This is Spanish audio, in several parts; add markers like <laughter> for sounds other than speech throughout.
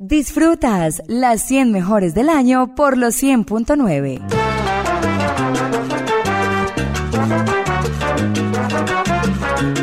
Disfrutas las 100 mejores del año por los 100.9.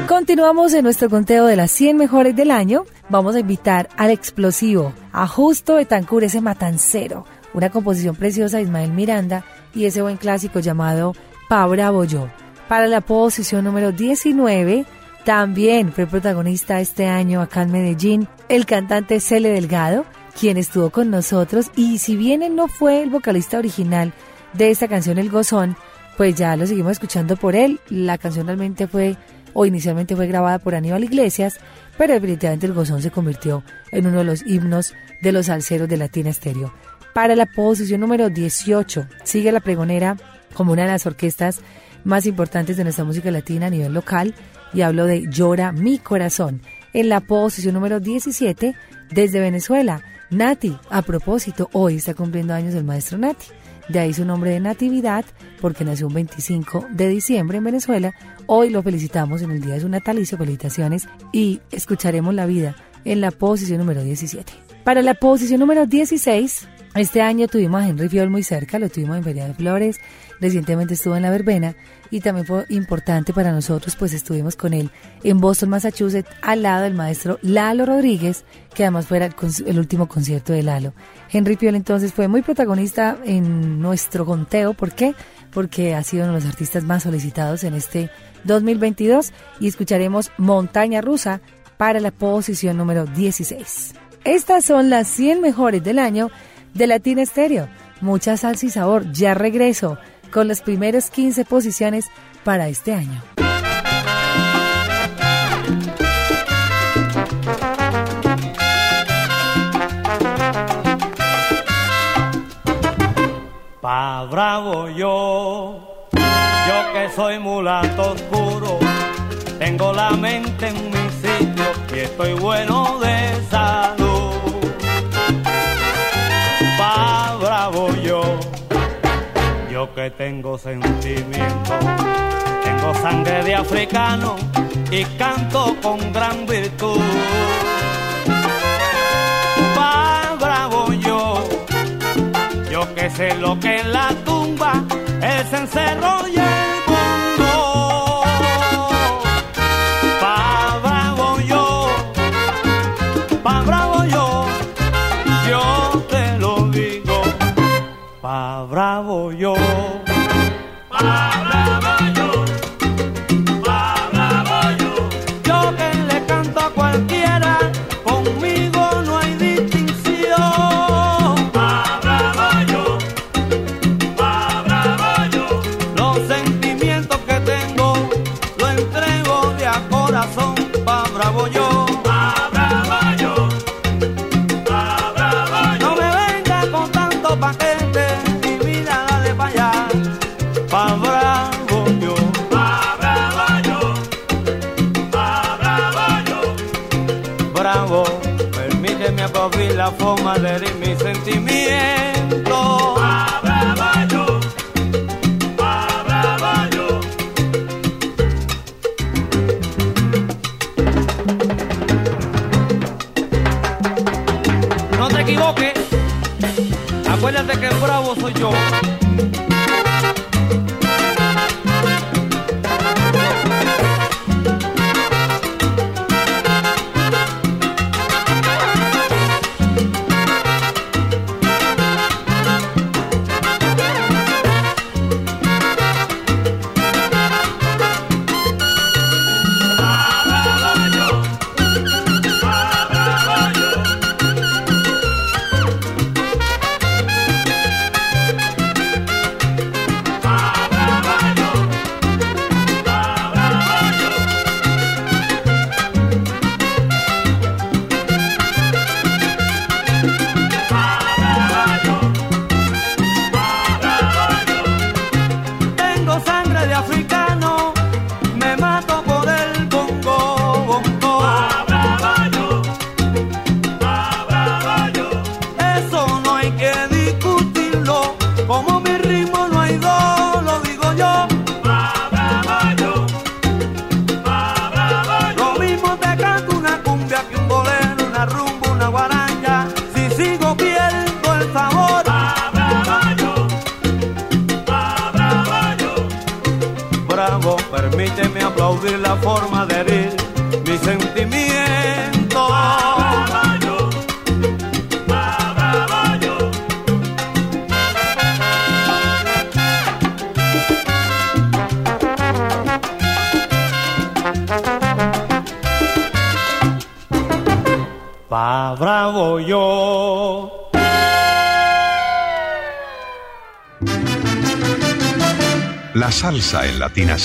Continuamos en nuestro conteo de las 100 mejores del año. Vamos a invitar al explosivo, a Justo Etancur, ese matancero, una composición preciosa de Ismael Miranda y ese buen clásico llamado Pa Bravo Yo. Para la posición número 19, también fue protagonista este año acá en Medellín el cantante Cele Delgado, quien estuvo con nosotros y si bien él no fue el vocalista original de esta canción El Gozón, pues ya lo seguimos escuchando por él. La canción realmente fue o inicialmente fue grabada por Aníbal Iglesias, pero definitivamente el Gozón se convirtió en uno de los himnos de los salseros de Latina Estéreo. Para la posición número 18 sigue la pregonera como una de las orquestas más importantes de nuestra música latina a nivel local y hablo de Llora mi corazón. En la posición número 17 desde Venezuela, Nati. A propósito, hoy está cumpliendo años el maestro Nati. De ahí su nombre de Natividad, porque nació un 25 de diciembre en Venezuela. Hoy lo felicitamos en el día de su natalicio. Felicitaciones y escucharemos la vida en la posición número 17. Para la posición número 16, este año tuvimos a Henry Fiol muy cerca, lo tuvimos en Feria de Flores, recientemente estuvo en la verbena y también fue importante para nosotros, pues estuvimos con él en Boston, Massachusetts, al lado del maestro Lalo Rodríguez, que además fue el, último concierto de Lalo. Henry Fiol entonces fue muy protagonista en nuestro conteo, ¿por qué? Porque ha sido uno de los artistas más solicitados en este 2022 y escucharemos Montaña Rusa para la posición número 16. Estas son las 100 mejores del año de Latina Estéreo. Mucha salsa y sabor. Ya regreso con las primeras 15 posiciones para este año. Pa bravo yo, yo que soy mulato oscuro, tengo la mente en mi sitio y estoy bueno de salud. Yo que tengo sentimiento, tengo sangre de africano y canto con gran virtud. Va bravo yo, yo que sé lo que en la tumba es encerro y forma de herir mis.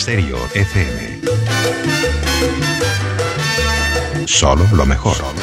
Stereo FM. Solo lo mejor.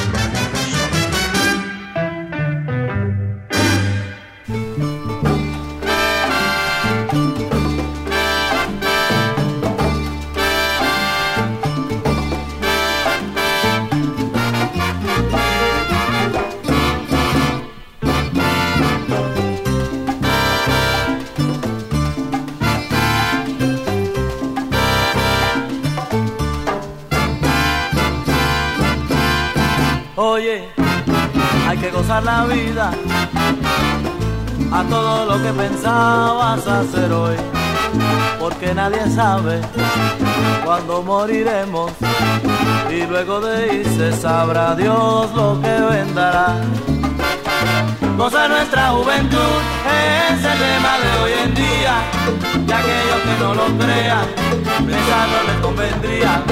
La vida a todo lo que pensabas hacer hoy, porque nadie sabe cuándo moriremos y luego de irse sabrá Dios lo que vendrá. Goza nuestra juventud, es el lema de hoy en día, y aquellos que no lo crean, pensarlo les convendría.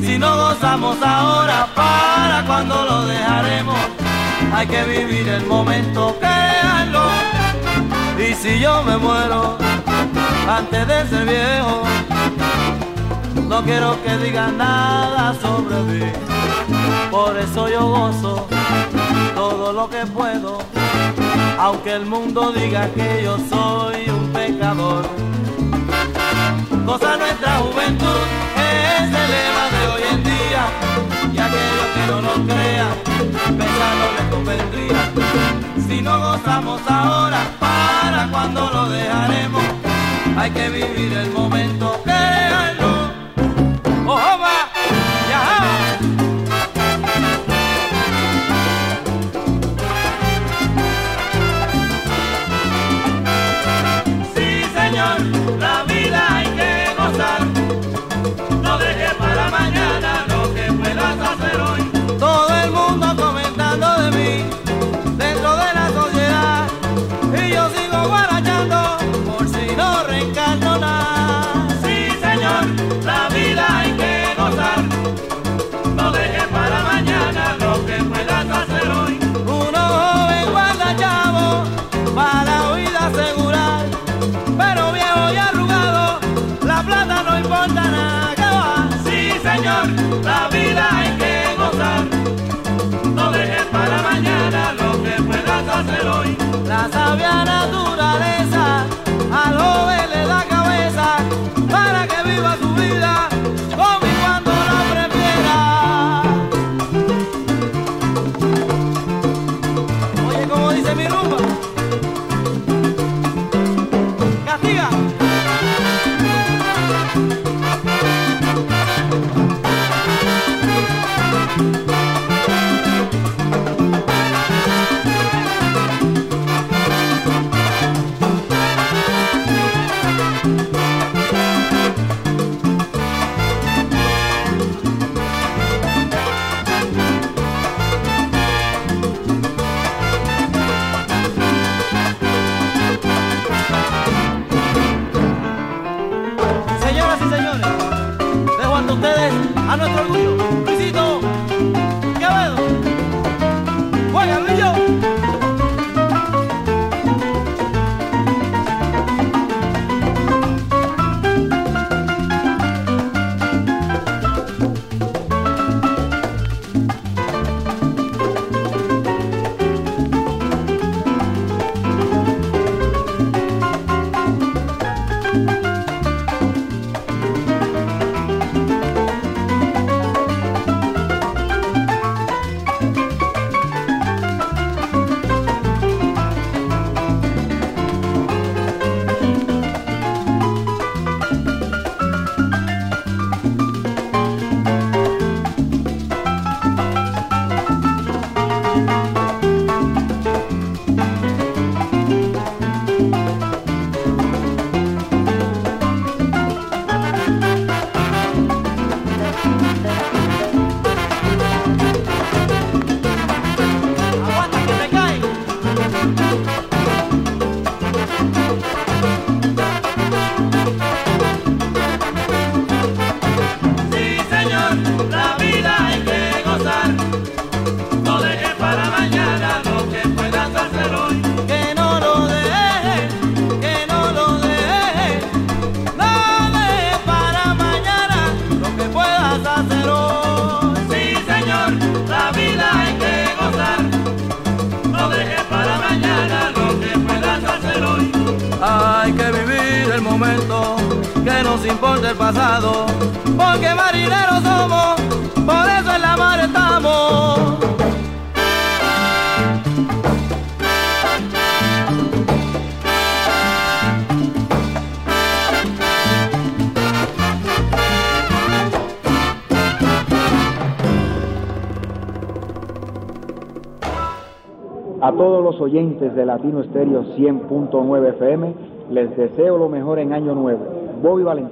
Si no gozamos ahora, para cuando lo dejaremos, hay que vivir el momento, créanlo. Y si yo me muero antes de ser viejo, no quiero que digan nada sobre mí. Por eso yo gozo todo lo que puedo, aunque el mundo diga que yo soy un pecador. Goza nuestra juventud, es el lema de hoy en día, que no. Si no gozamos ahora, para cuando lo dejaremos, hay que vivir el momento, créanlo. La oyentes de Latino Estéreo 100.9 FM, les deseo lo mejor en Año Nuevo. Bobby Valentín.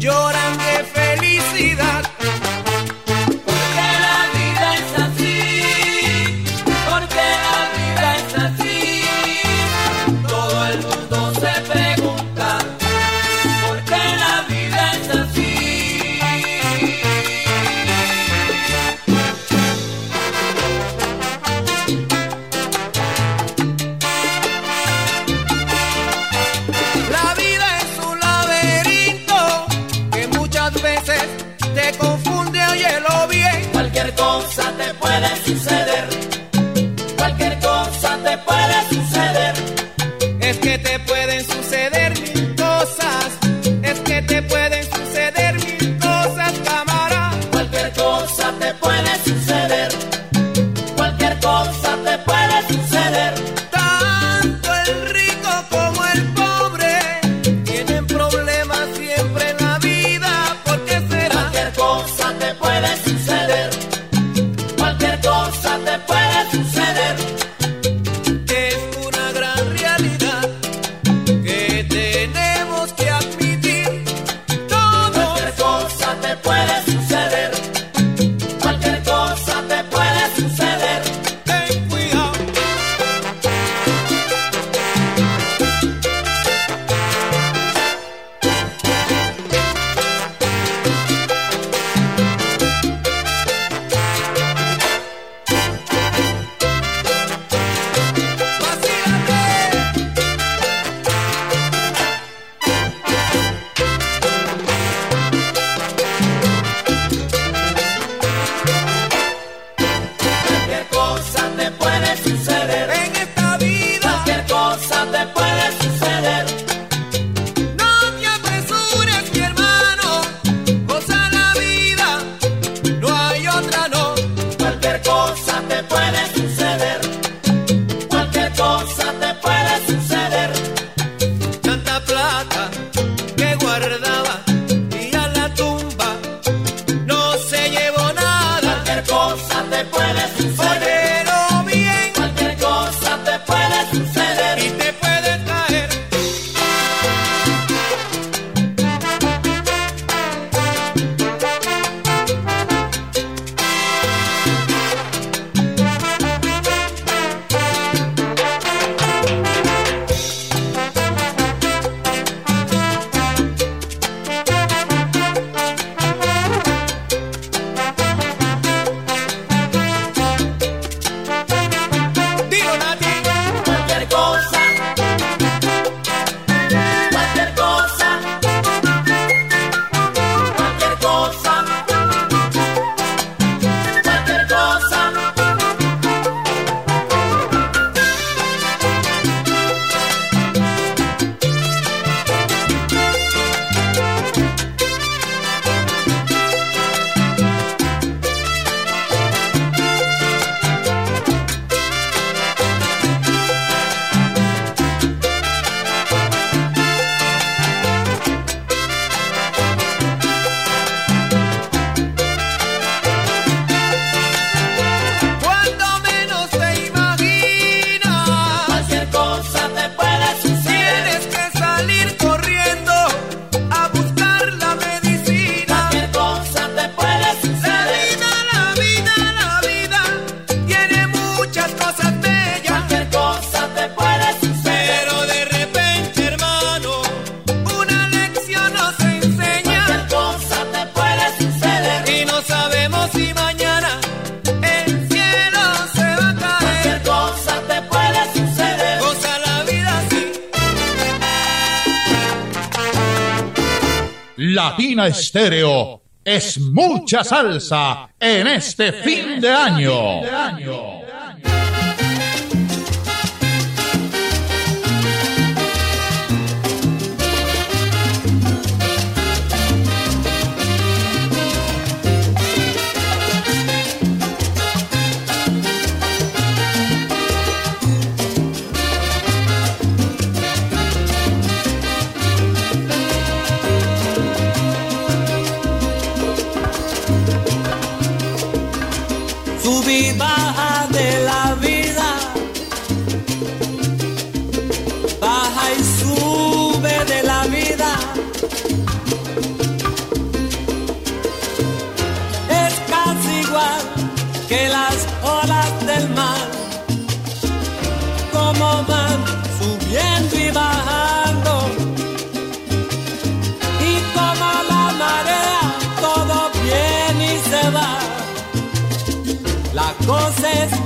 llora. Estéreo es mucha salsa en este fin de año. La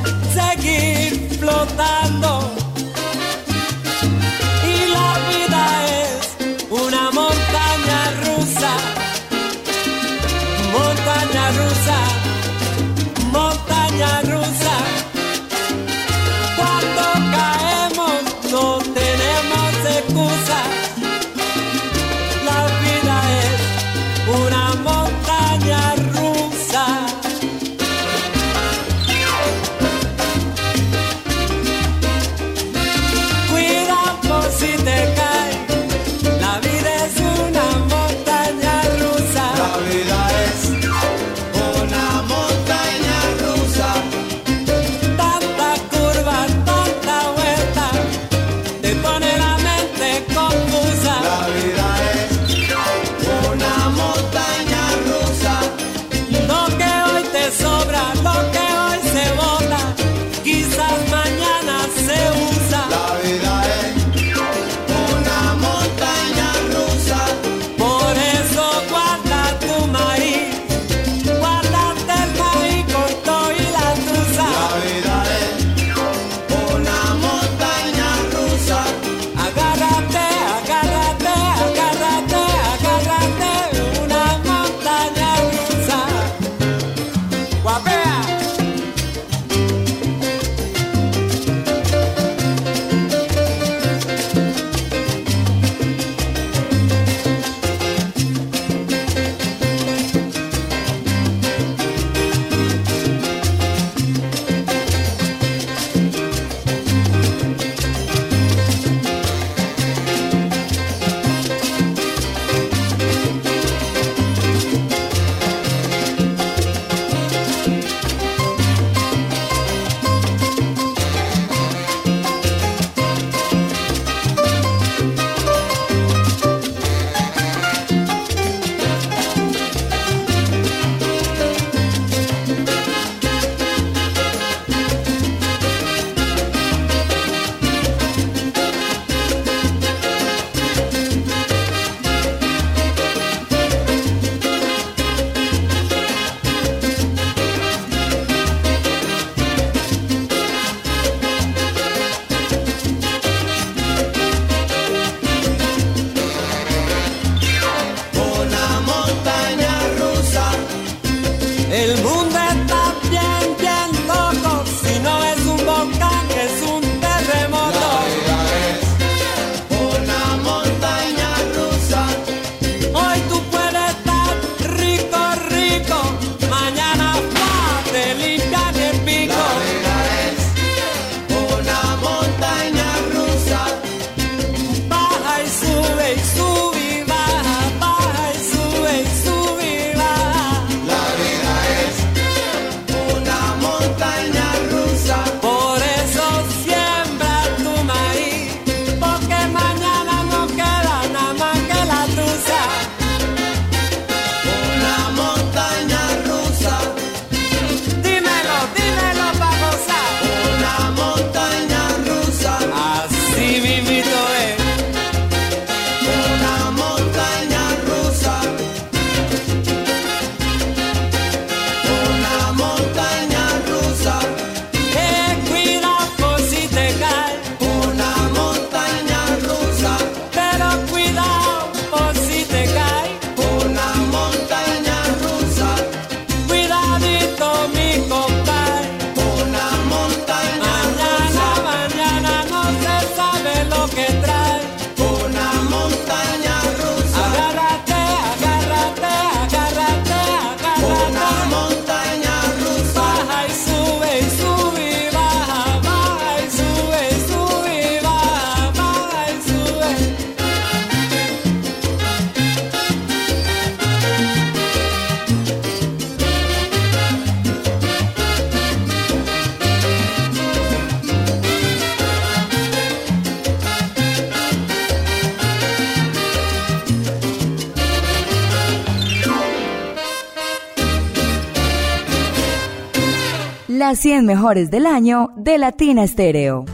las 100 mejores del año de Latina Stereo.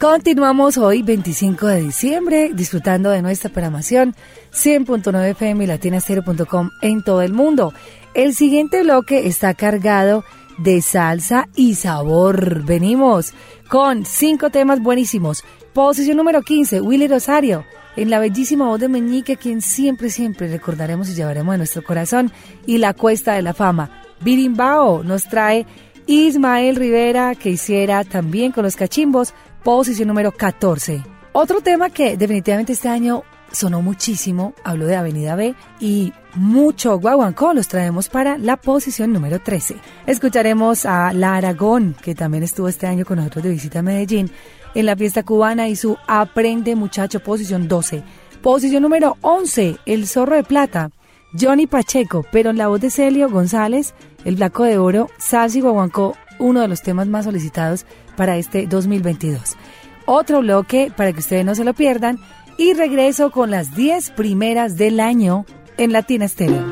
Continuamos hoy, 25 de diciembre, disfrutando de nuestra programación 100.9 FM y latinastereo.com en todo el mundo. El siguiente bloque está cargado de salsa y sabor. Venimos con cinco temas buenísimos. Posición número 15, Willy Rosario, en la bellísima voz de Meñique, quien siempre, siempre recordaremos y llevaremos en nuestro corazón, y la Cuesta de la Fama. Birimbao nos trae Ismael Rivera, que hiciera también con los cachimbos, posición número 14. Otro tema que definitivamente este año sonó muchísimo, hablo de Avenida B y mucho guaguancó los traemos para la posición número 13. Escucharemos a La Aragón, que también estuvo este año con nosotros de visita a Medellín, en la fiesta cubana y su Aprende Muchacho, posición 12. Posición número 11, El Zorro de Plata, Johnny Pacheco, pero en la voz de Celio González, El Blanco de Oro, Salsi Guaguancó, uno de los temas más solicitados para este 2022. Otro bloque para que ustedes no se lo pierdan y regreso con las 10 primeras del año en Latina Estéreo.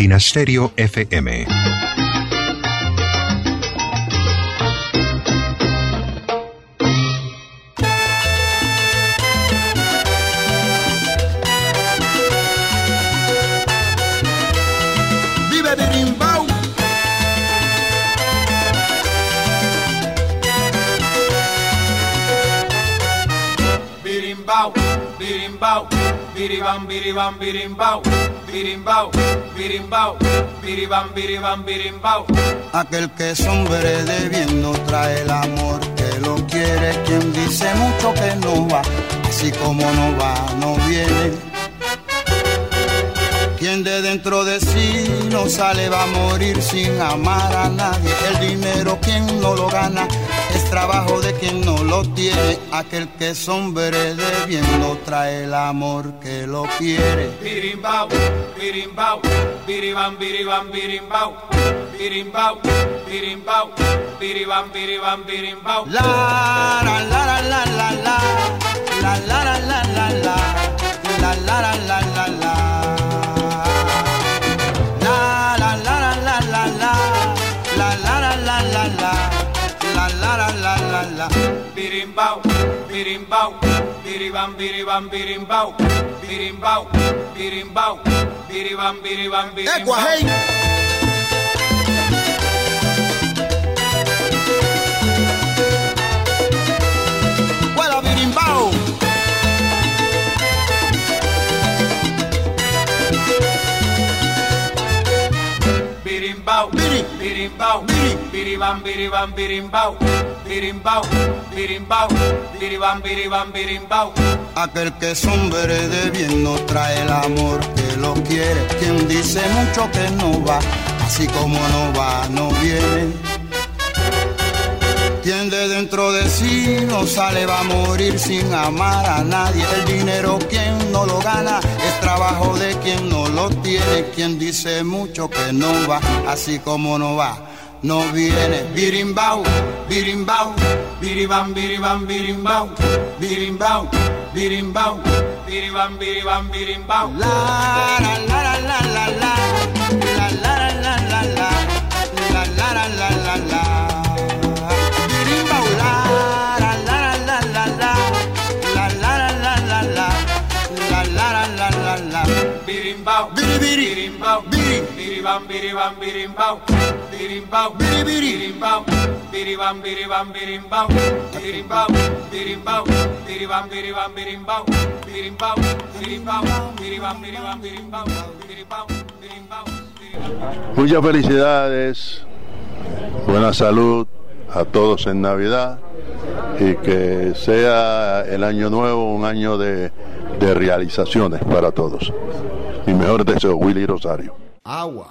Latina Stereo FM. Birimbau, birimbau, biribam, biribam, birimbau, birimbau, birimbau, biribam, biribam, birimbau. Aquel que es hombre de bien no trae el amor que lo quiere. Quien dice mucho que no va, así como no va, no viene. Quien de dentro de sí no sale va a morir sin amar a nadie. El dinero quien no lo gana es trabajo de quien no lo tiene. Aquel que es hombre de bien no trae el amor que lo quiere. Birimbau, birimbau, biribam, biribam, birimbau, birimbau, birimbau, biribam, biribam, birimbau. La la la la la la la la la la la la la la la la la la la La birimbau, biribam, biribam, birimbau, birimbau, birimbau, biribam, biribam, birimbau. Huela birimbao Birimbau, birimbau, biribam, biribam, birimbau, birimbau, birimbau, biribam, biribam, birimbau. Aquel que es hombre de bien no trae el amor que lo quiere. Quien dice mucho que no va, así como no va, no viene. Quien de dentro de sí no sale va a morir sin amar a nadie. El dinero quien no lo gana es trabajo de quien no lo tiene. Quien dice mucho que no va, así como no va, no viene. Birimbau, birimbau, Biribam, biribam, birimbau, birimbau, birimbau, biribam, biribam, birimbau. La la la la la la Muchas felicidades, buena salud a todos en Navidad y que sea el año nuevo un año de, de realizaciones para todos. Mi mejor deseo, Willy Rosario. Agua.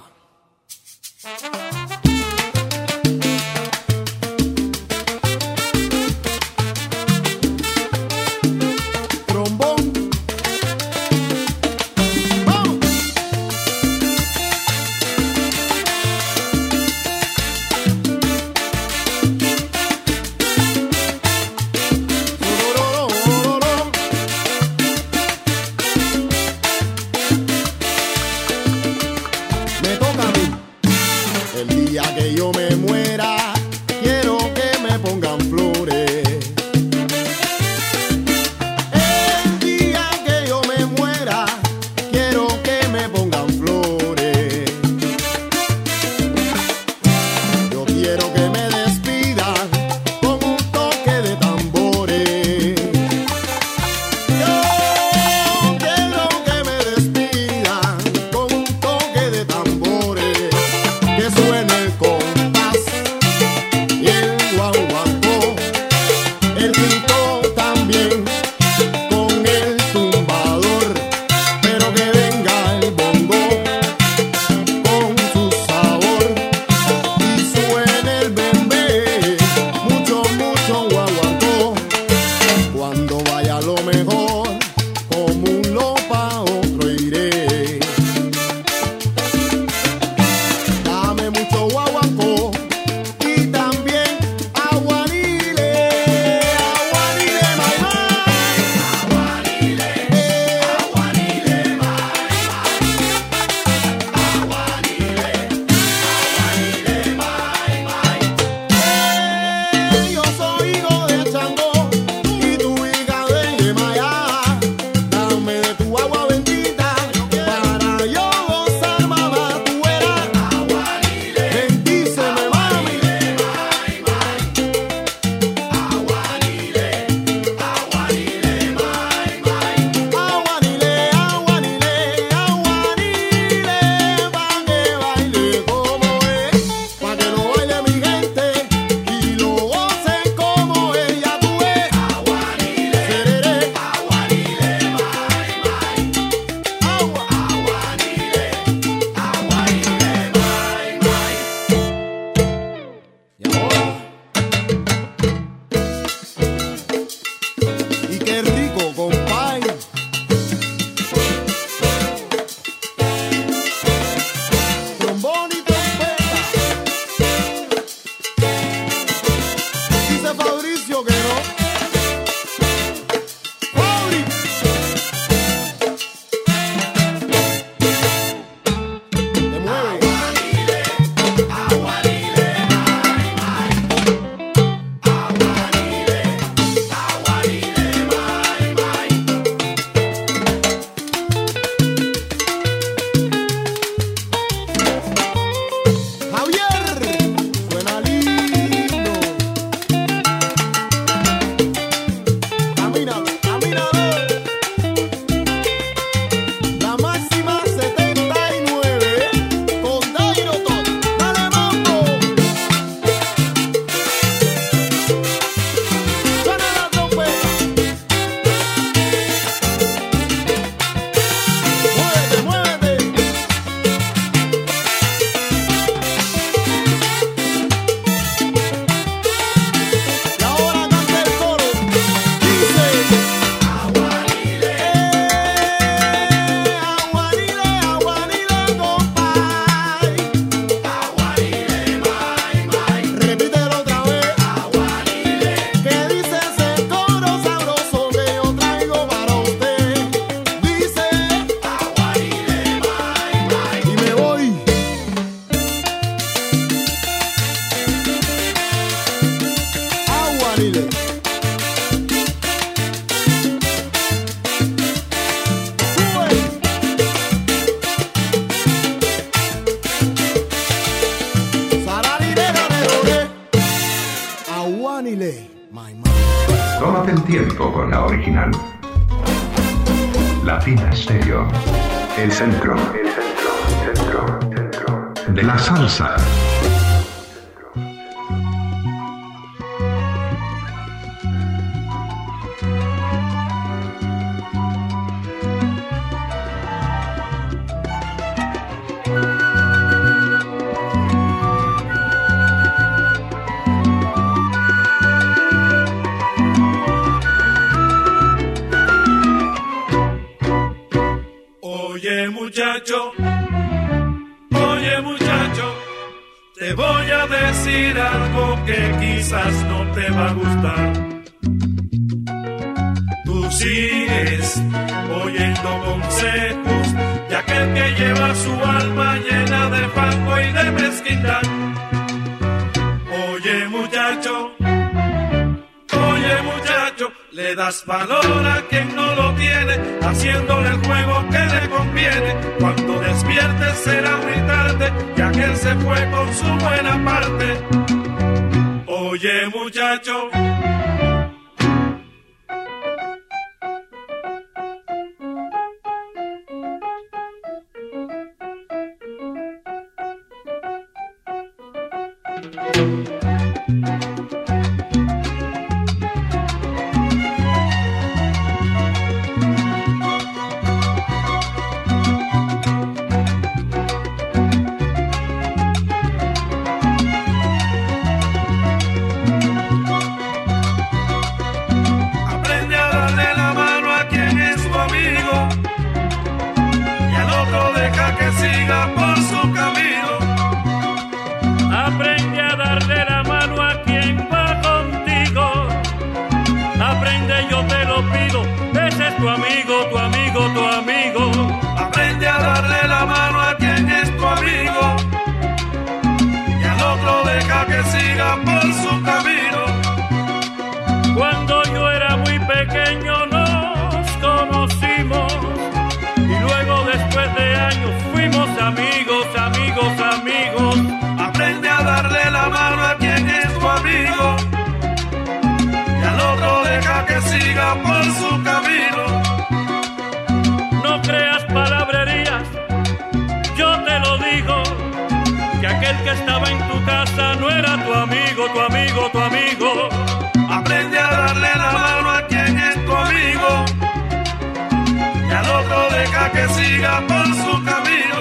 que siga por su camino.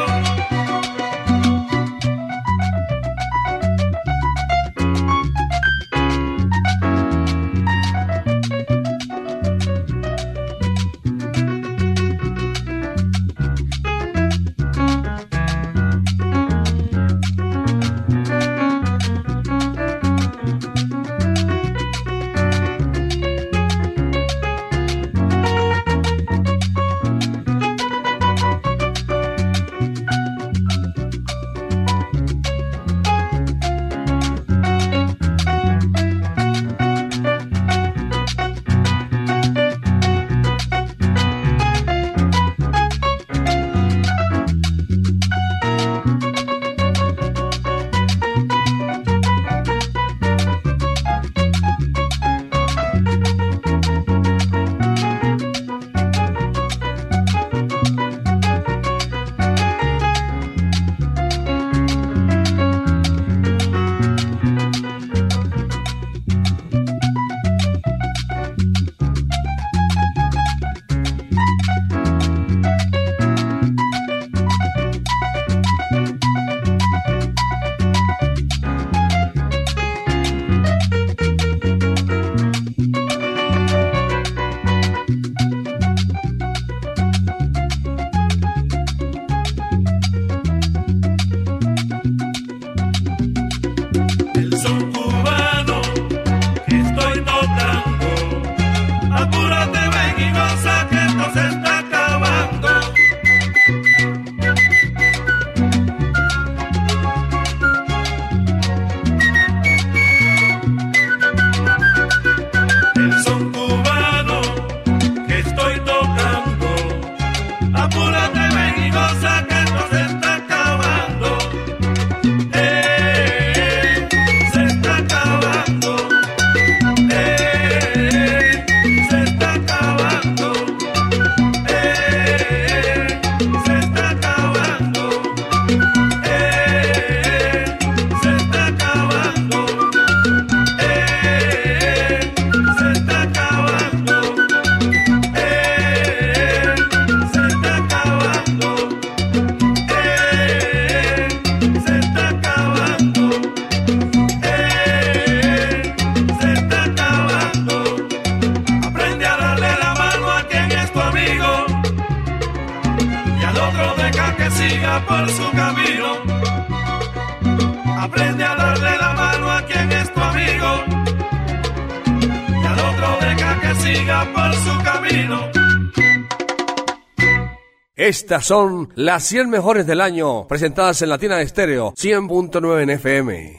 Estas son las 100 mejores del año, presentadas en Latina Estéreo 100.9 en FM.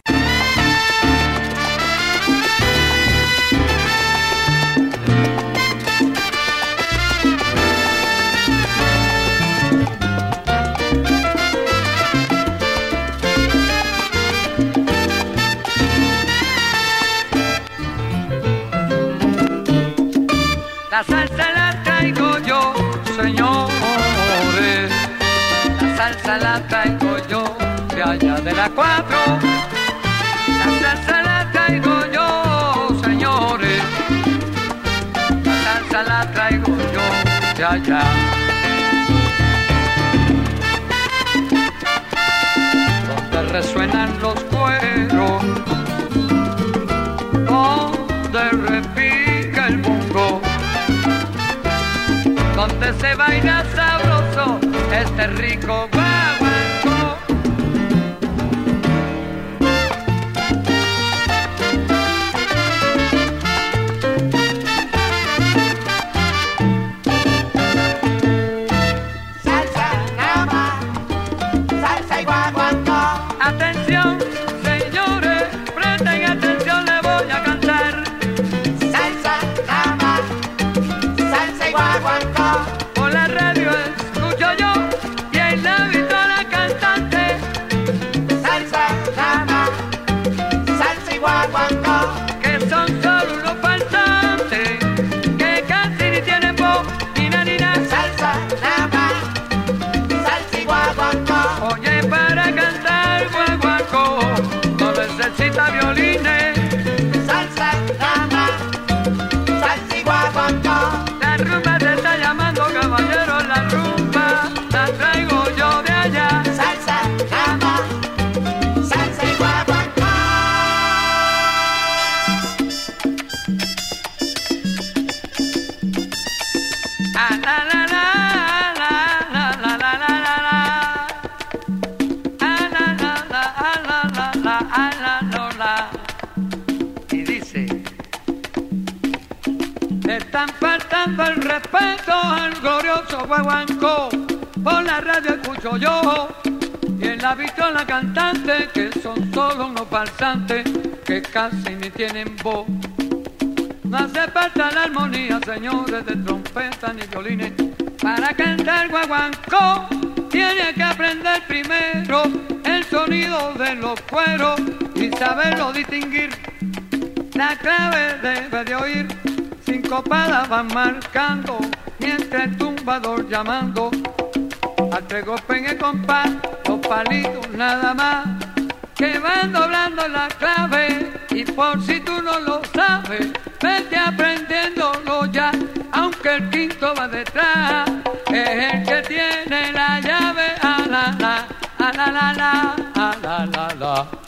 Allá. Donde resuenan los cueros. Donde repica el bongo donde se baila sabroso este rico guaguancó. La cantante que son solo unos falsantes que casi ni tienen voz. No hace falta la armonía, señores, de trompeta ni violines. Para cantar guaguancó, tiene que aprender primero el sonido de los cueros y saberlo distinguir. La clave debe de oír, sincopadas van marcando, mientras el tumbador llamando. Al tres en el compás, palitos nada más que van doblando la clave y por si tú no lo sabes, vete aprendiéndolo ya, aunque el quinto va detrás, es el que tiene la llave a la la.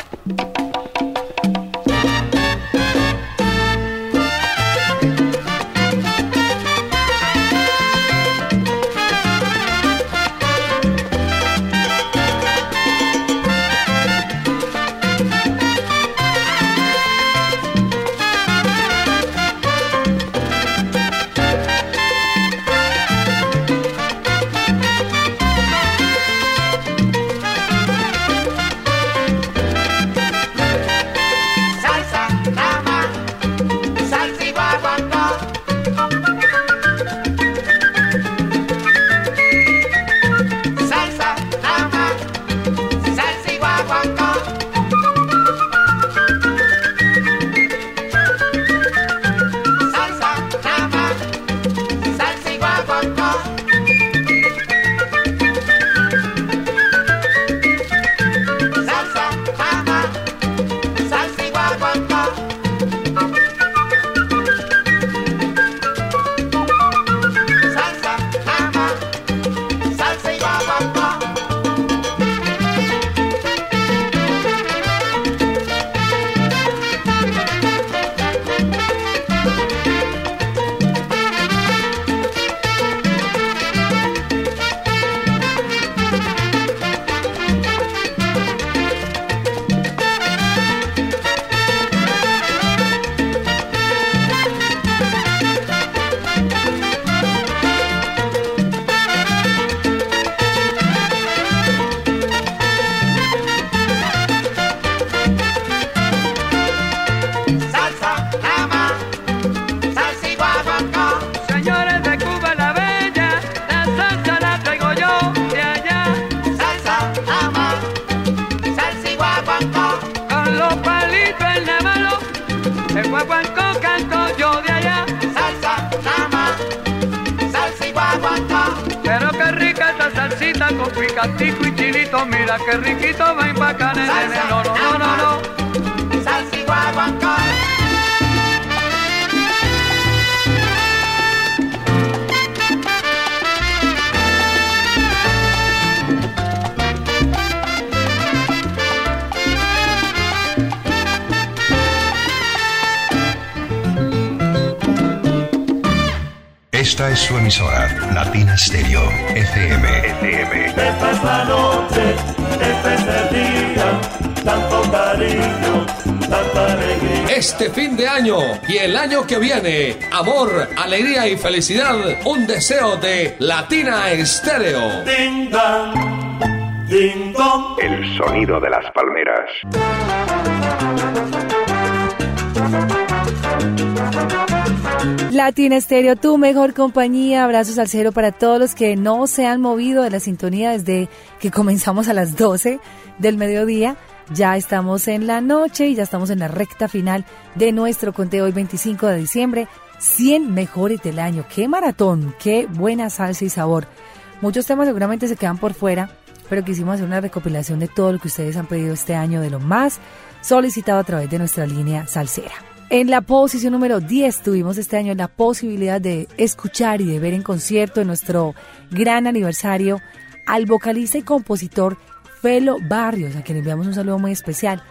Que viene, amor, alegría y felicidad, un deseo de Latina Estéreo. Ding dong, ding dong. El sonido de las palmeras. Latina Estéreo, tu mejor compañía. Abrazos al cero para todos los que no se han movido de la sintonía desde que comenzamos a las 12 del mediodía. Ya estamos en la noche y ya estamos en la recta final de nuestro conteo hoy 25 de diciembre. 100 mejores del año. ¡Qué maratón! ¡Qué buena salsa y sabor! Muchos temas seguramente se quedan por fuera, pero quisimos hacer una recopilación de todo lo que ustedes han pedido este año, de lo más solicitado a través de nuestra línea salsera. En la posición número 10 tuvimos este año la posibilidad de escuchar y de ver en concierto en nuestro gran aniversario al vocalista y compositor Felo Barrios, a quien enviamos un saludo muy especial.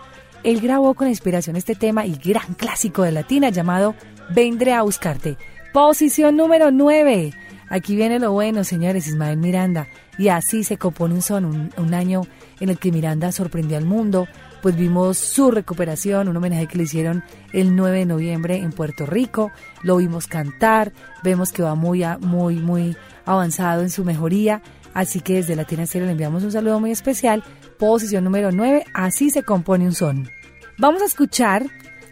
Él grabó con inspiración este tema y gran clásico de Latina llamado Vendré a buscarte. Posición número 9. Aquí viene lo bueno, señores, Ismael Miranda. Y así se compone un son, un, un año en el que Miranda sorprendió al mundo, pues vimos su recuperación, un homenaje que le hicieron el 9 de noviembre en Puerto Rico, lo vimos cantar, vemos que va muy, muy, muy avanzado en su mejoría, así que desde Latina Estéreo le enviamos un saludo muy especial, posición número 9, así se compone un son. Vamos a escuchar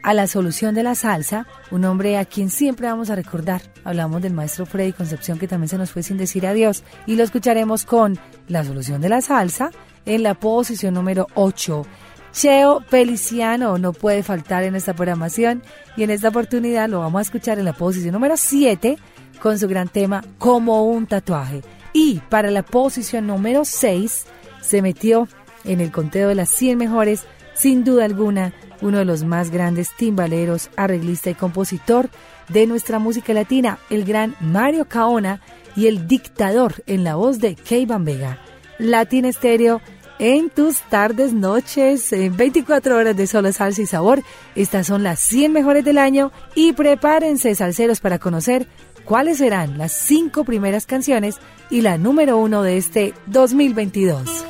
a la solución de la salsa, un hombre a quien siempre vamos a recordar. Hablamos del maestro Freddy Concepción que también se nos fue sin decir adiós y lo escucharemos con la solución de la salsa en la posición número 8. Cheo Feliciano no puede faltar en esta programación y en esta oportunidad lo vamos a escuchar en la posición número 7 con su gran tema Como un tatuaje. Y para la posición número 6 se metió en el conteo de las 100 mejores, sin duda alguna, uno de los más grandes timbaleros, arreglista y compositor de nuestra música latina, el gran Mario Caona y el dictador en la voz de Keivan Vega. Latina Estéreo en tus tardes, noches, en 24 horas de solo salsa y sabor. Estas son las 100 mejores del año y prepárense, salseros, para conocer cuáles serán las 5 primeras canciones y la número uno de este 2022.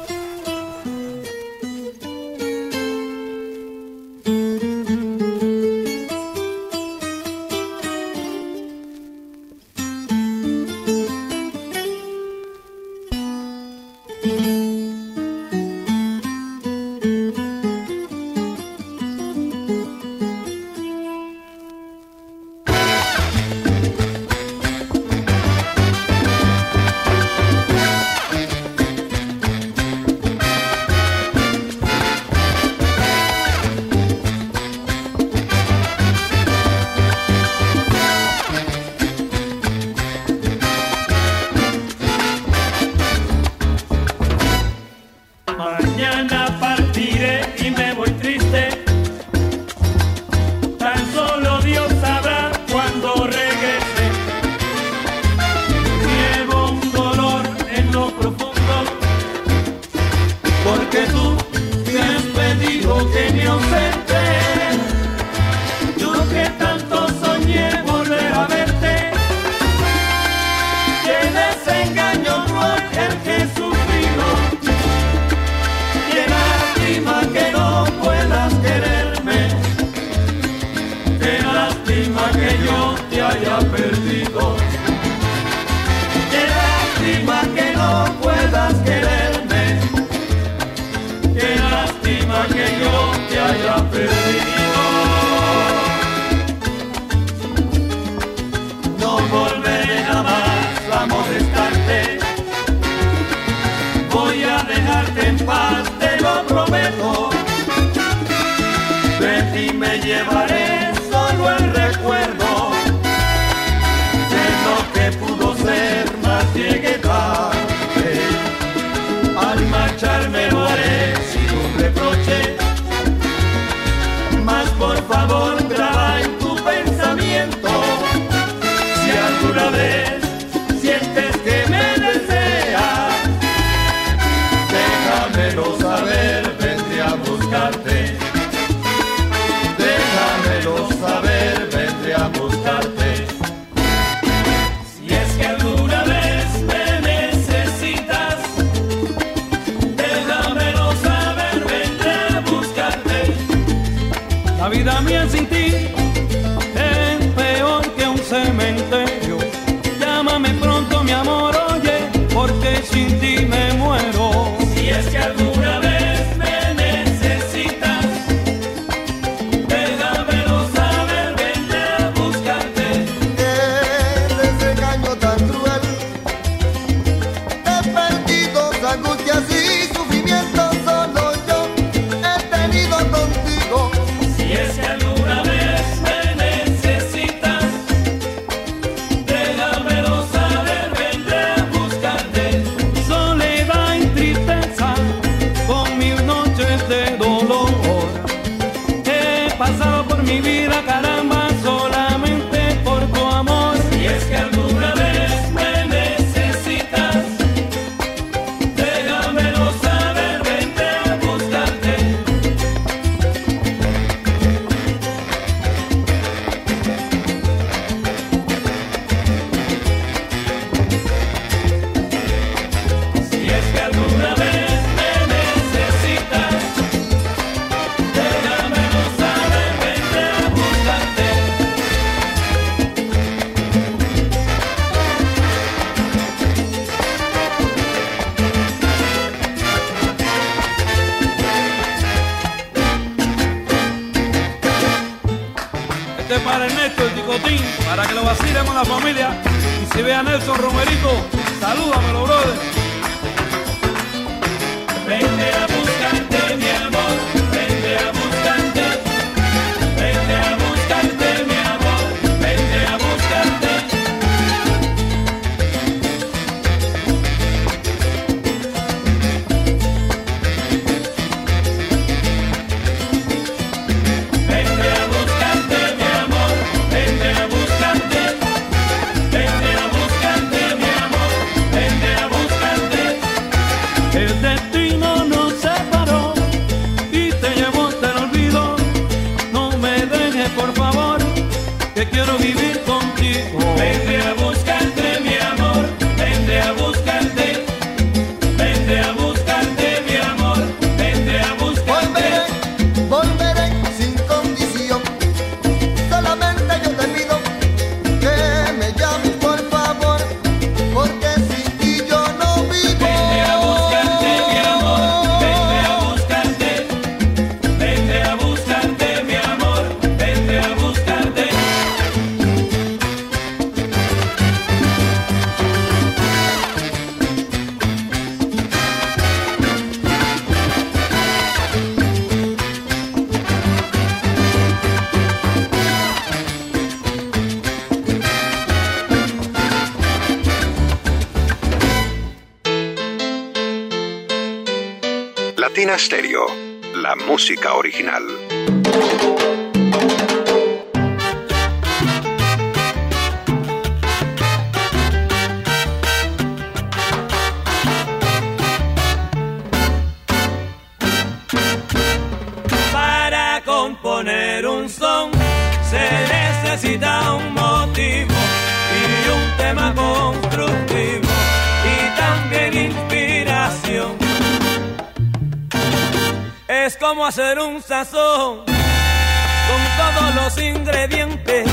La música original. hacer un sazón con todos los ingredientes.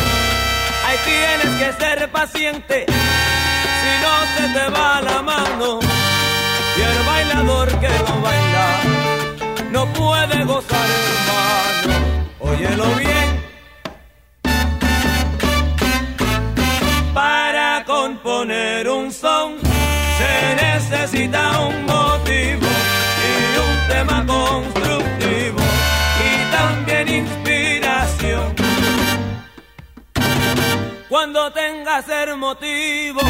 Ahí tienes que ser paciente, si no se te va la mano. Y el bailador que no baila no puede gozar, hermano. Óyelo bien. Para componer un son se necesita un motivo y un tema constructivo. cuando tengas el motivo,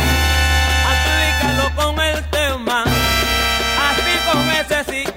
aplícalo con el tema, así con ese sí.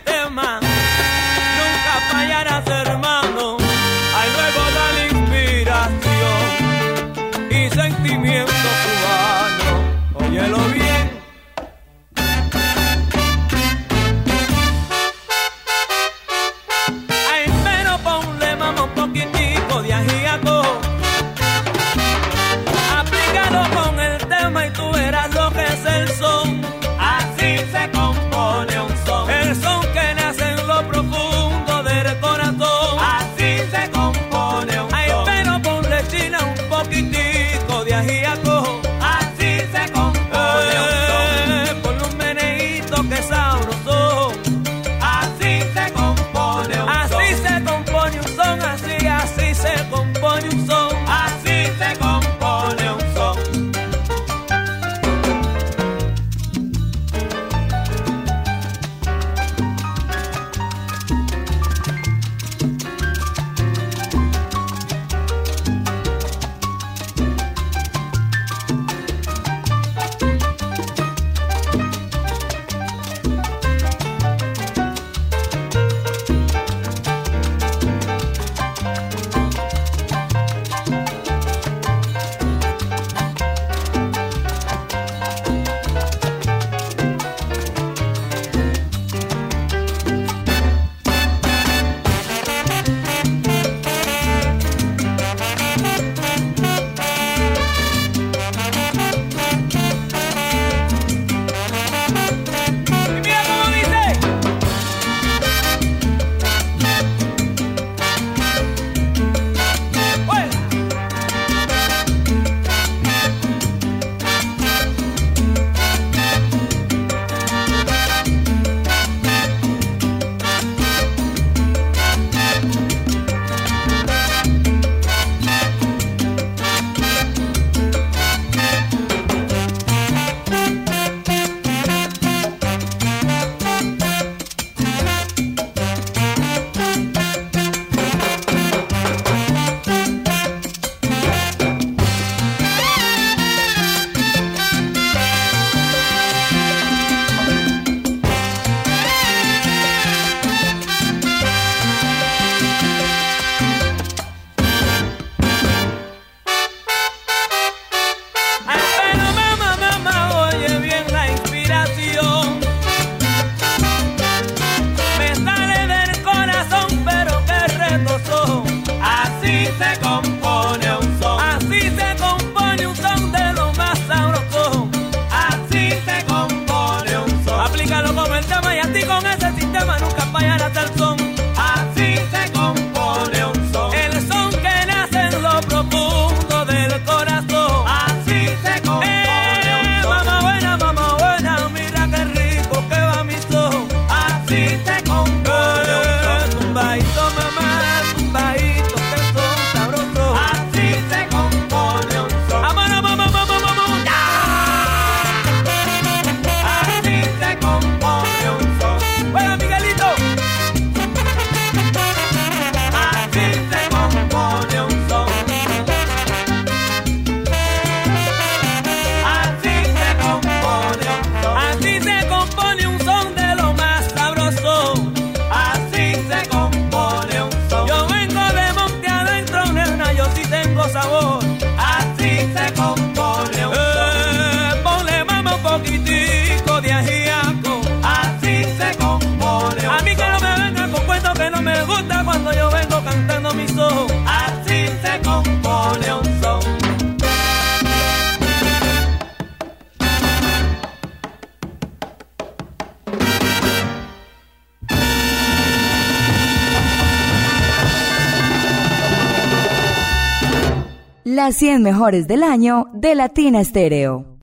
100 mejores del año de Latina Stereo.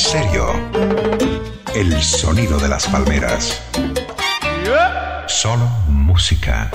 Stereo. El sonido de las palmeras. Solo música.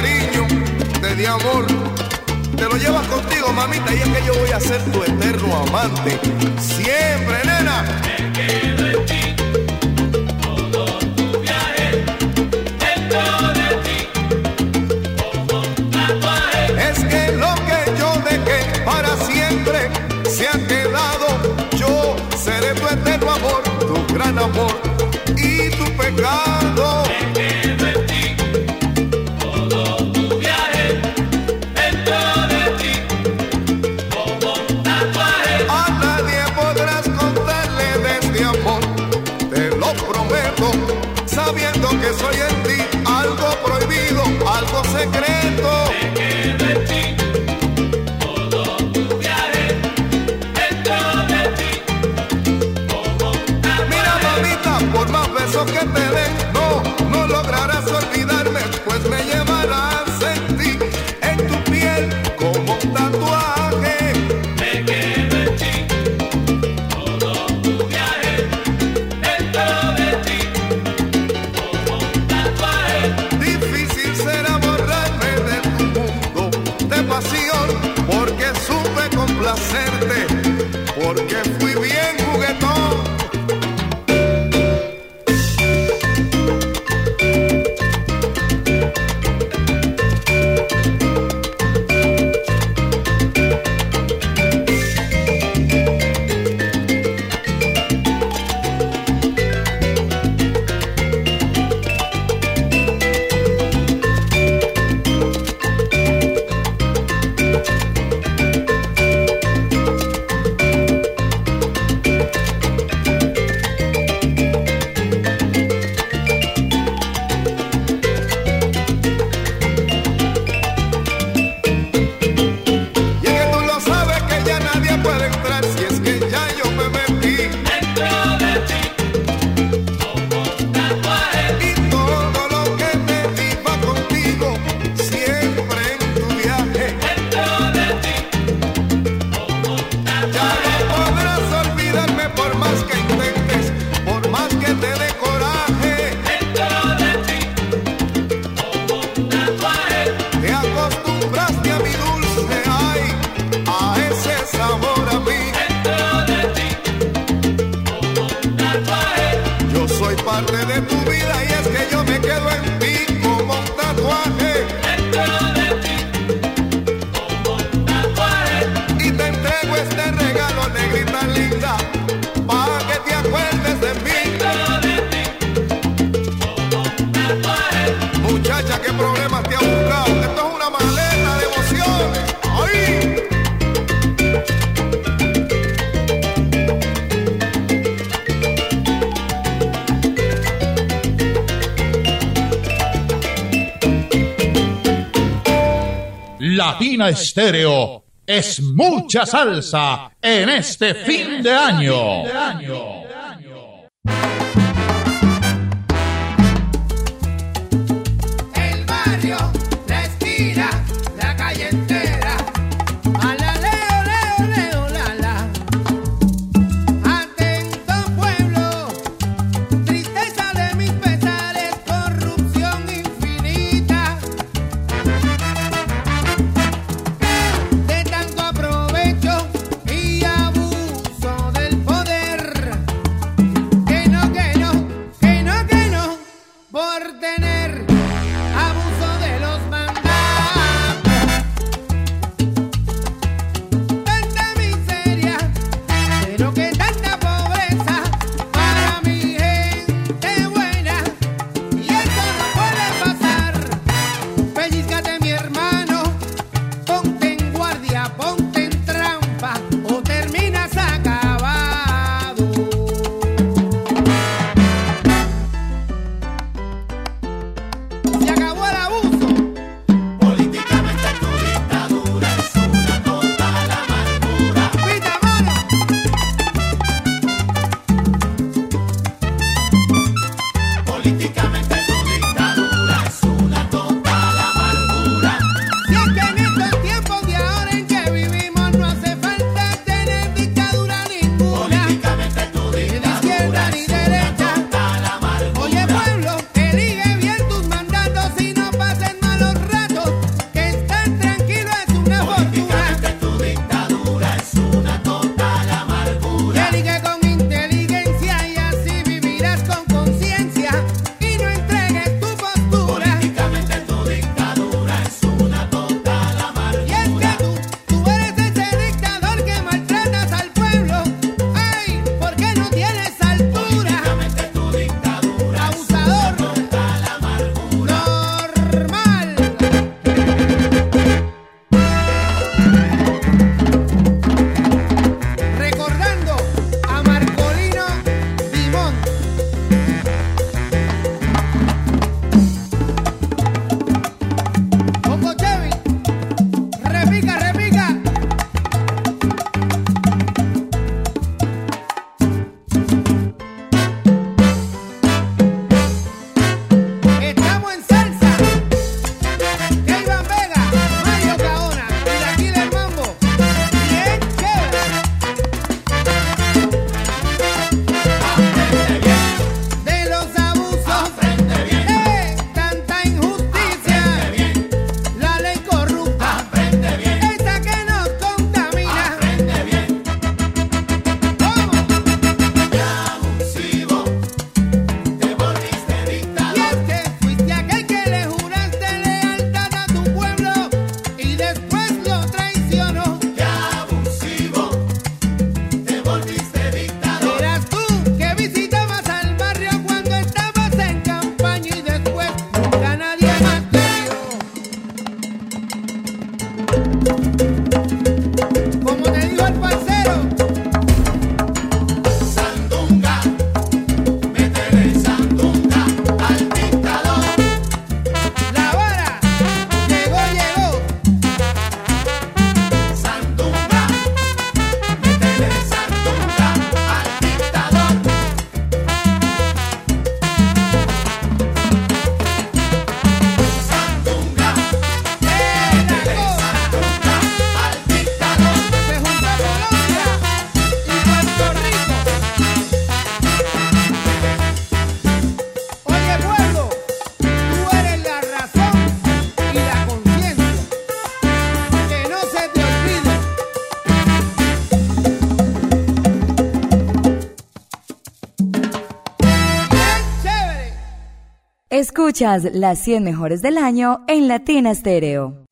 cariño, te di amor. Te lo llevas contigo, mamita, y es que yo voy a ser tu eterno amante. Siempre, nena. Me quedo en ti. Todo tu viaje, dentro de ti, como tatuaje. Es que lo que yo dejé para siempre se ha quedado. Yo seré tu eterno amor, tu gran amor. Estéreo es mucha salsa en este fin de año. Las 100 mejores del año en Latina Stereo.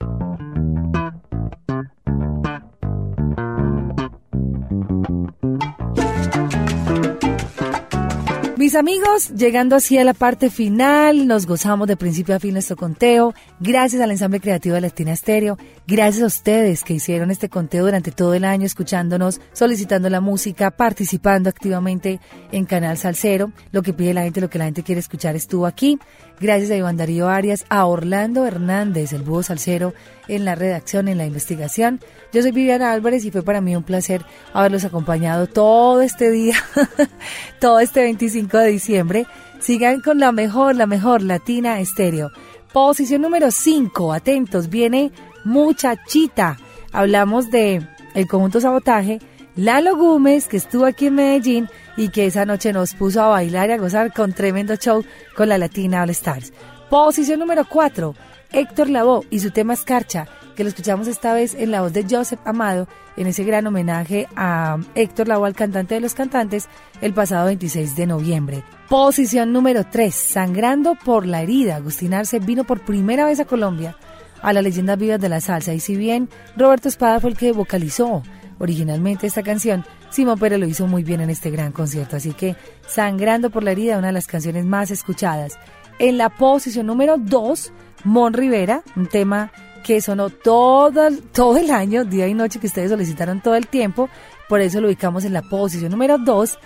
Mis amigos, llegando así a la parte final, nos gozamos de principio a fin nuestro conteo. Gracias al ensamble creativo de Latina Stereo. Gracias a ustedes que hicieron este conteo durante todo el año, escuchándonos, solicitando la música, participando activamente en Canal Salcero. Lo que pide la gente, lo que la gente quiere escuchar estuvo aquí. Gracias a Iván Darío Arias, a Orlando Hernández, el búho salsero, en la redacción, en la investigación. Yo soy Viviana Álvarez y fue para mí un placer haberlos acompañado todo este día, <laughs> todo este 25 de diciembre. Sigan con la mejor, la mejor Latina Estéreo. Posición número 5, atentos, viene Muchachita. Hablamos de el conjunto Sabotaje, Lalo Gómez, que estuvo aquí en Medellín y que esa noche nos puso a bailar y a gozar con tremendo show con la Latina All Stars. Posición número 4, Héctor Lavoe y su tema Escarcha, que lo escuchamos esta vez en la voz de Joseph Amado, en ese gran homenaje a Héctor Lavoe, al cantante de los cantantes, el pasado 26 de noviembre. Posición número 3, Sangrando por la herida. Agustín Arce vino por primera vez a Colombia a la leyenda vivas de la salsa y si bien Roberto Espada fue el que vocalizó originalmente esta canción, Simón Pérez lo hizo muy bien en este gran concierto, así que Sangrando por la herida, una de las canciones más escuchadas. En la posición número 2, Mon Rivera, un tema que sonó todo, todo el año, día y noche, que ustedes solicitaron todo el tiempo, por eso lo ubicamos en la posición número 2.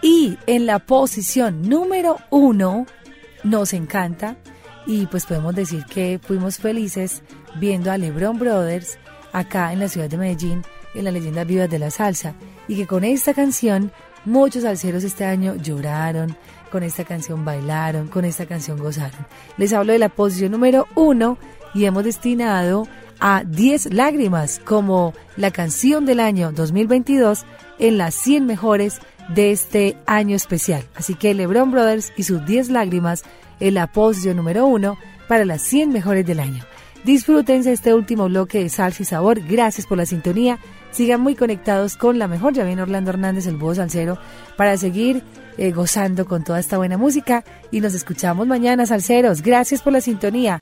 Y en la posición número 1, nos encanta, y pues podemos decir que fuimos felices viendo a LeBron Brothers acá en la ciudad de Medellín en la leyenda vivas de la salsa y que con esta canción muchos salseros este año lloraron, con esta canción bailaron, con esta canción gozaron. Les hablo de la posición número uno y hemos destinado a 10 lágrimas como la canción del año 2022 en las 100 mejores de este año especial. Así que LeBron Brothers y sus 10 lágrimas en la número uno para las 100 mejores del año. Disfrútense este último bloque de salsa y sabor. Gracias por la sintonía. Sigan muy conectados con la mejor. Ya viene Orlando Hernández, el búho salsero, para seguir eh, gozando con toda esta buena música. Y nos escuchamos mañana, salseros. Gracias por la sintonía.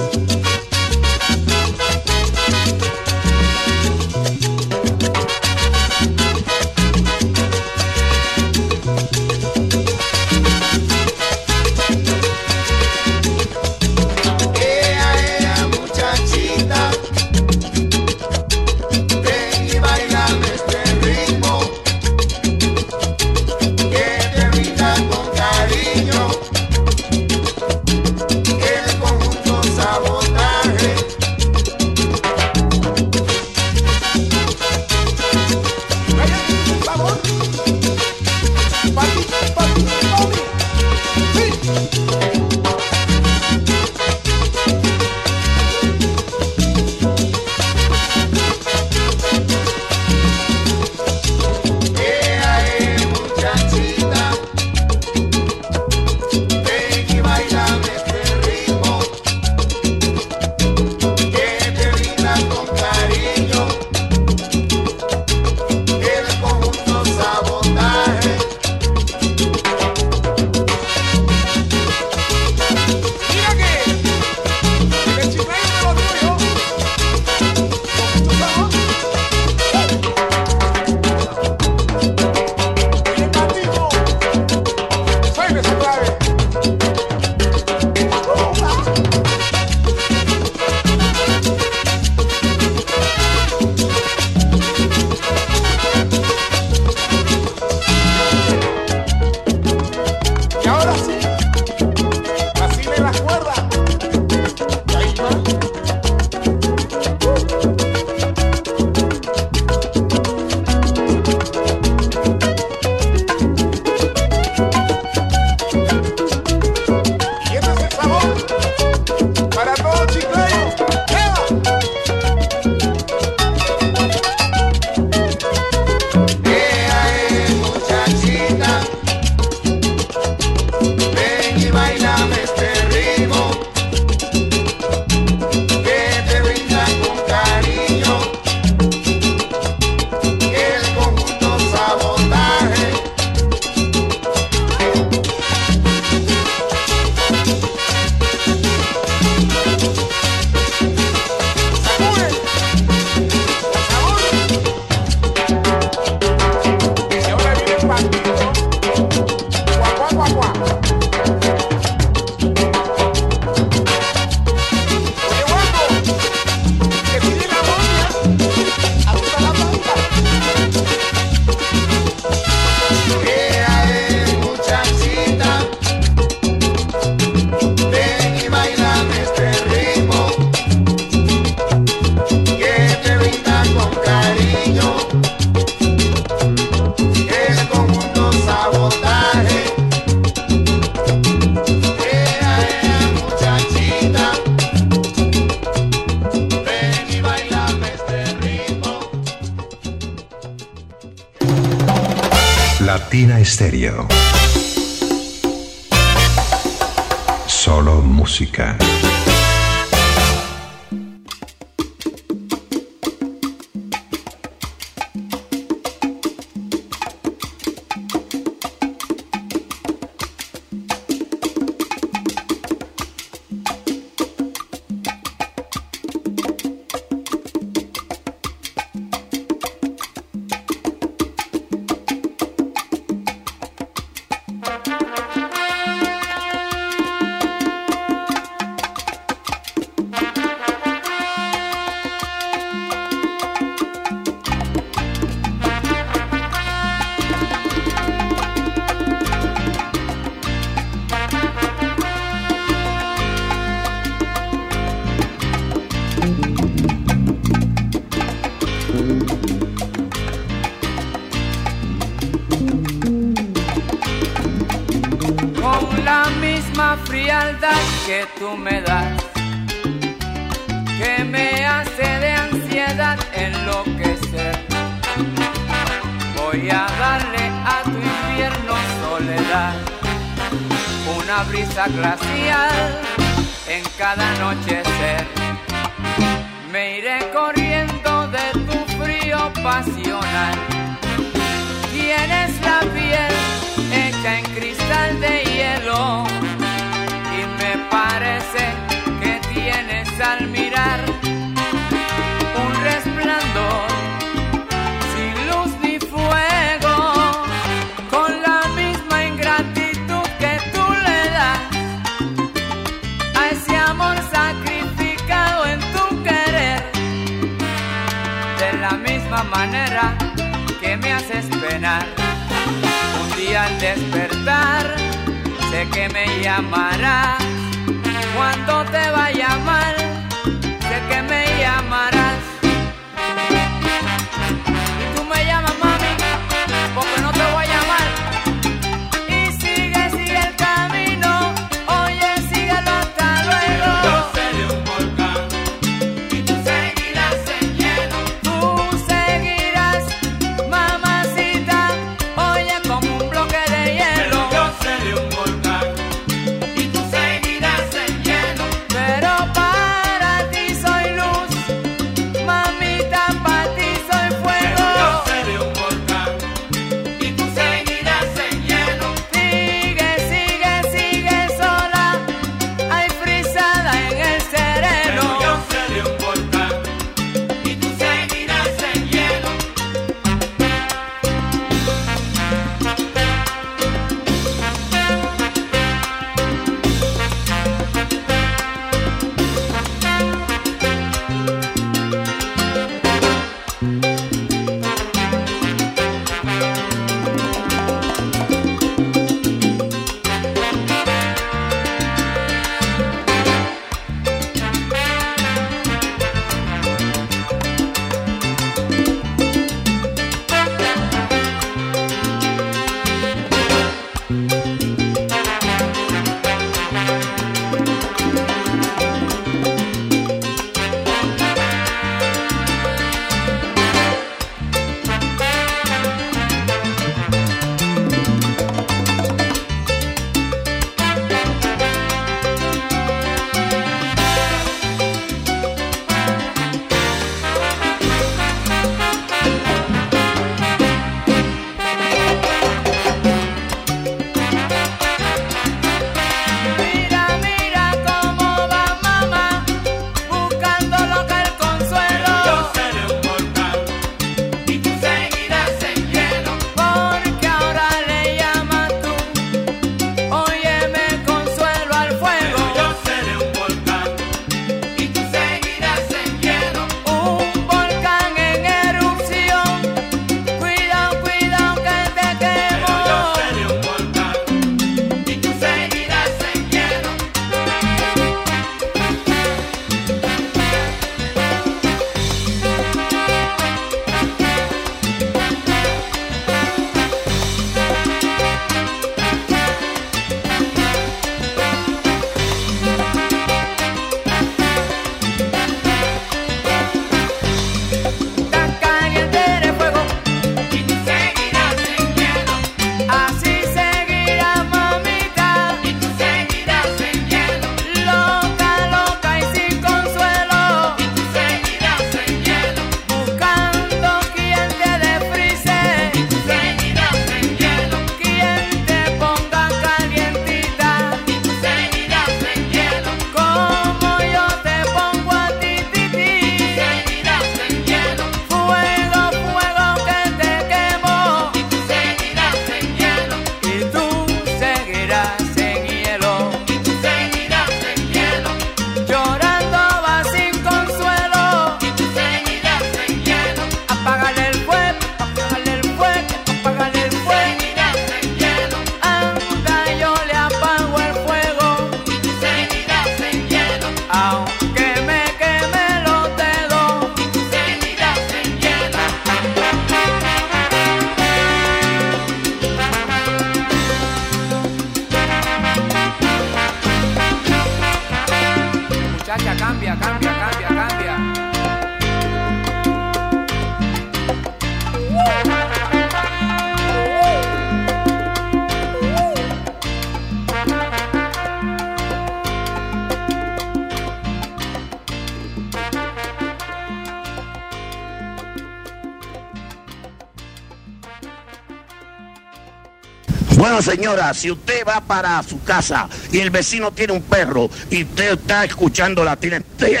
señora, si usted va para su casa y el vecino tiene un perro y usted está escuchando la tiene, usted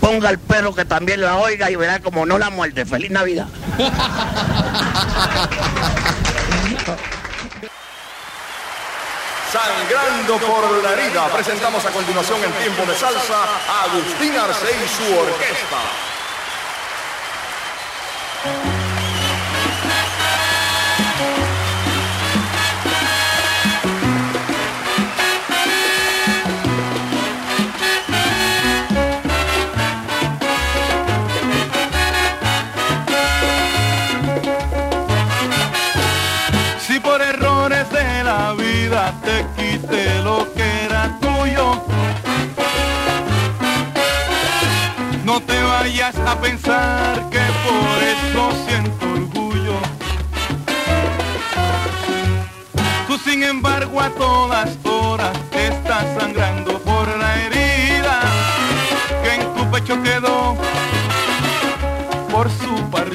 ponga el perro que también la oiga y verá como no la muerde. ¡Feliz Navidad! <laughs> Sangrando por la herida, presentamos a continuación en tiempo de salsa a Agustín Arce y su orquesta. a pensar que por eso siento orgullo. Tú sin embargo a todas horas estás sangrando por la herida que en tu pecho quedó por su parte.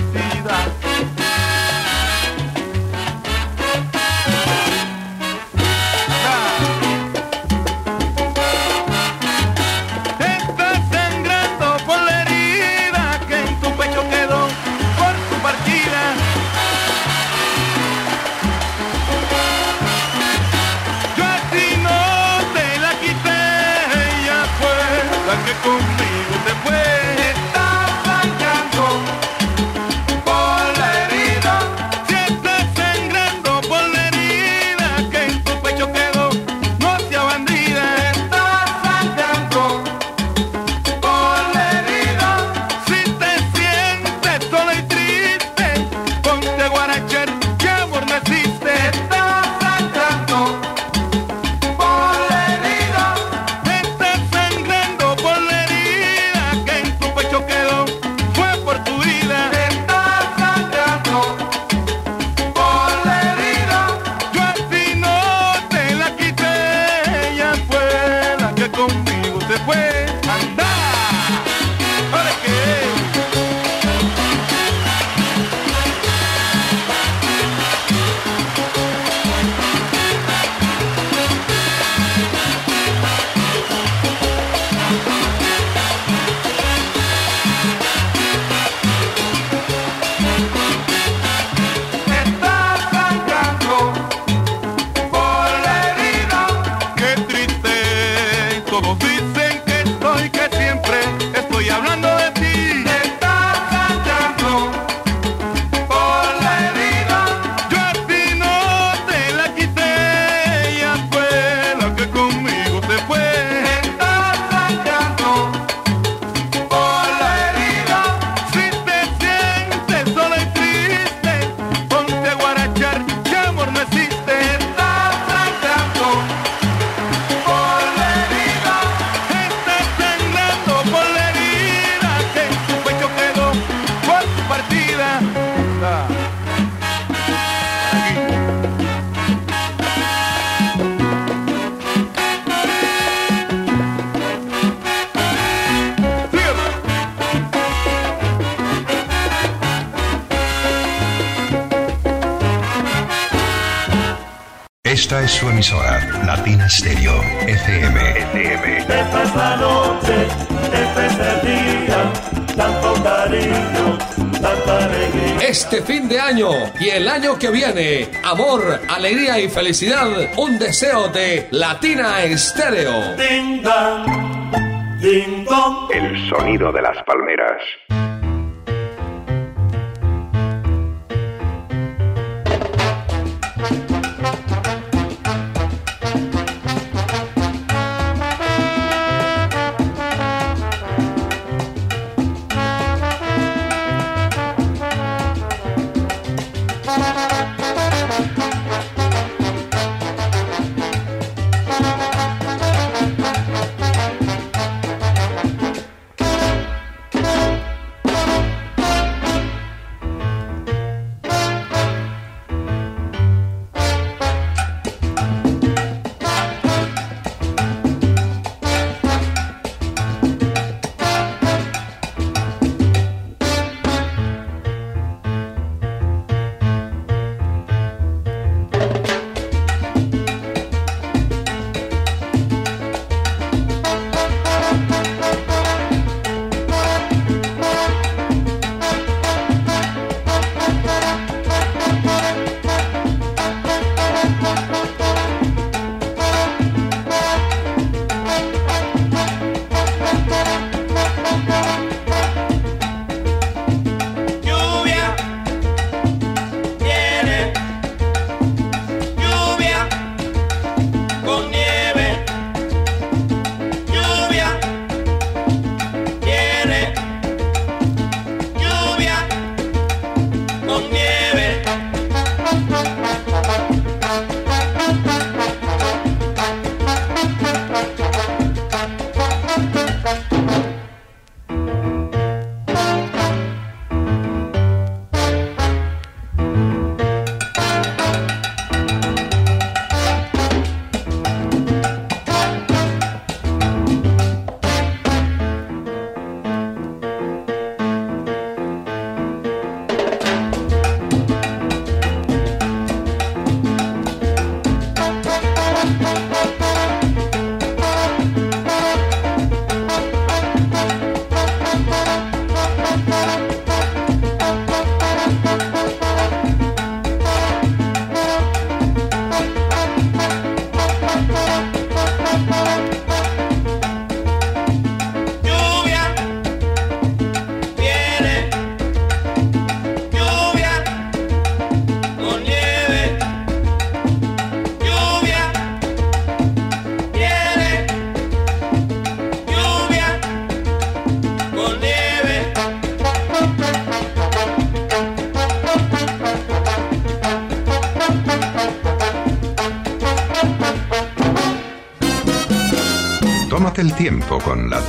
y el año que viene, amor, alegría y felicidad, un deseo de Latina Estéreo. Ding dong, ding dong. El sonido de las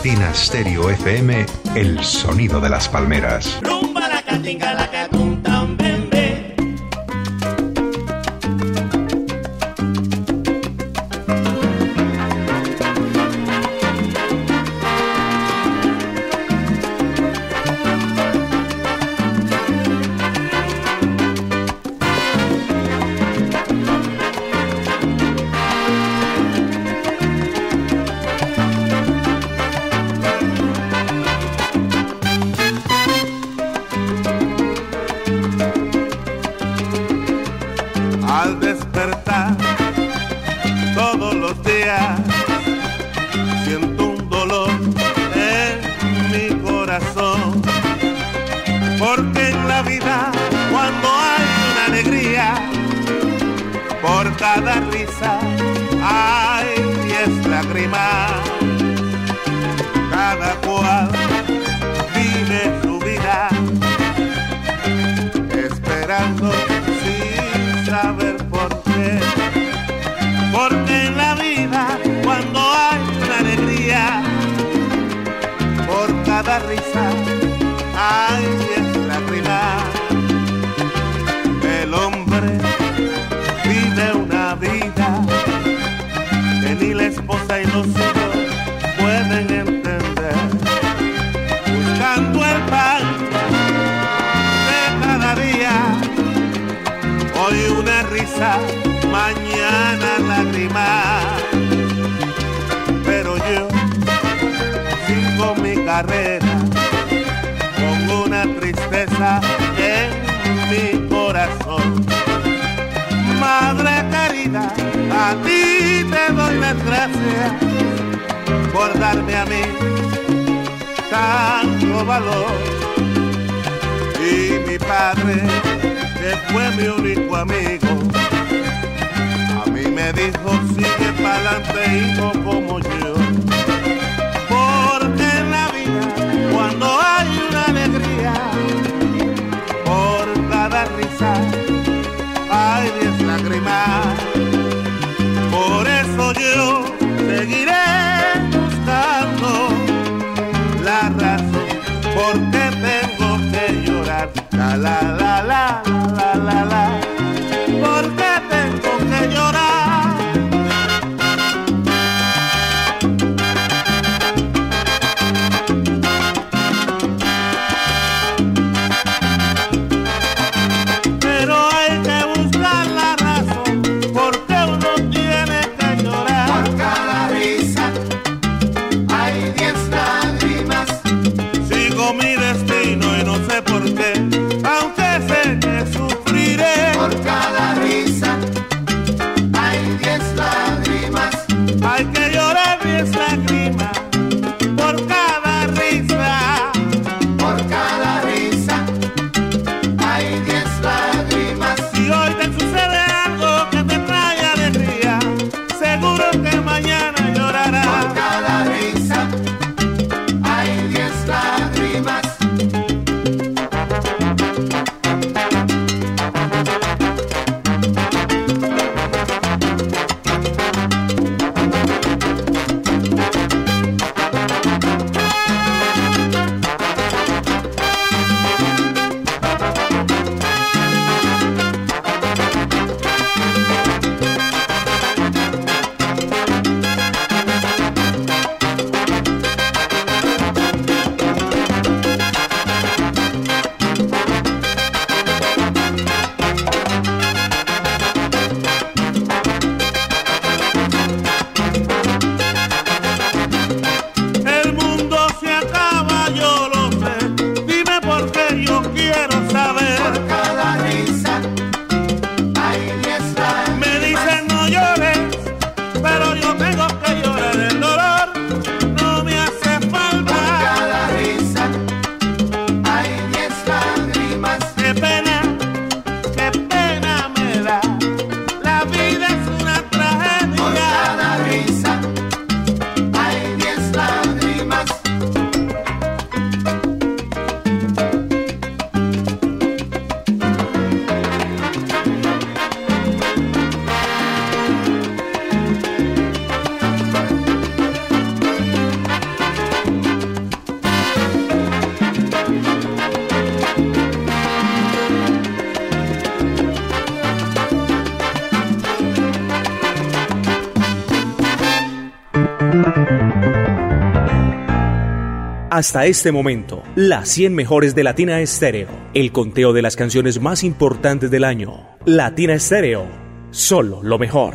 Latina Stereo FM, el sonido de las palmeras. Hasta este momento, las 100 mejores de Latina Estéreo. El conteo de las canciones más importantes del año. Latina Estéreo. Solo lo mejor.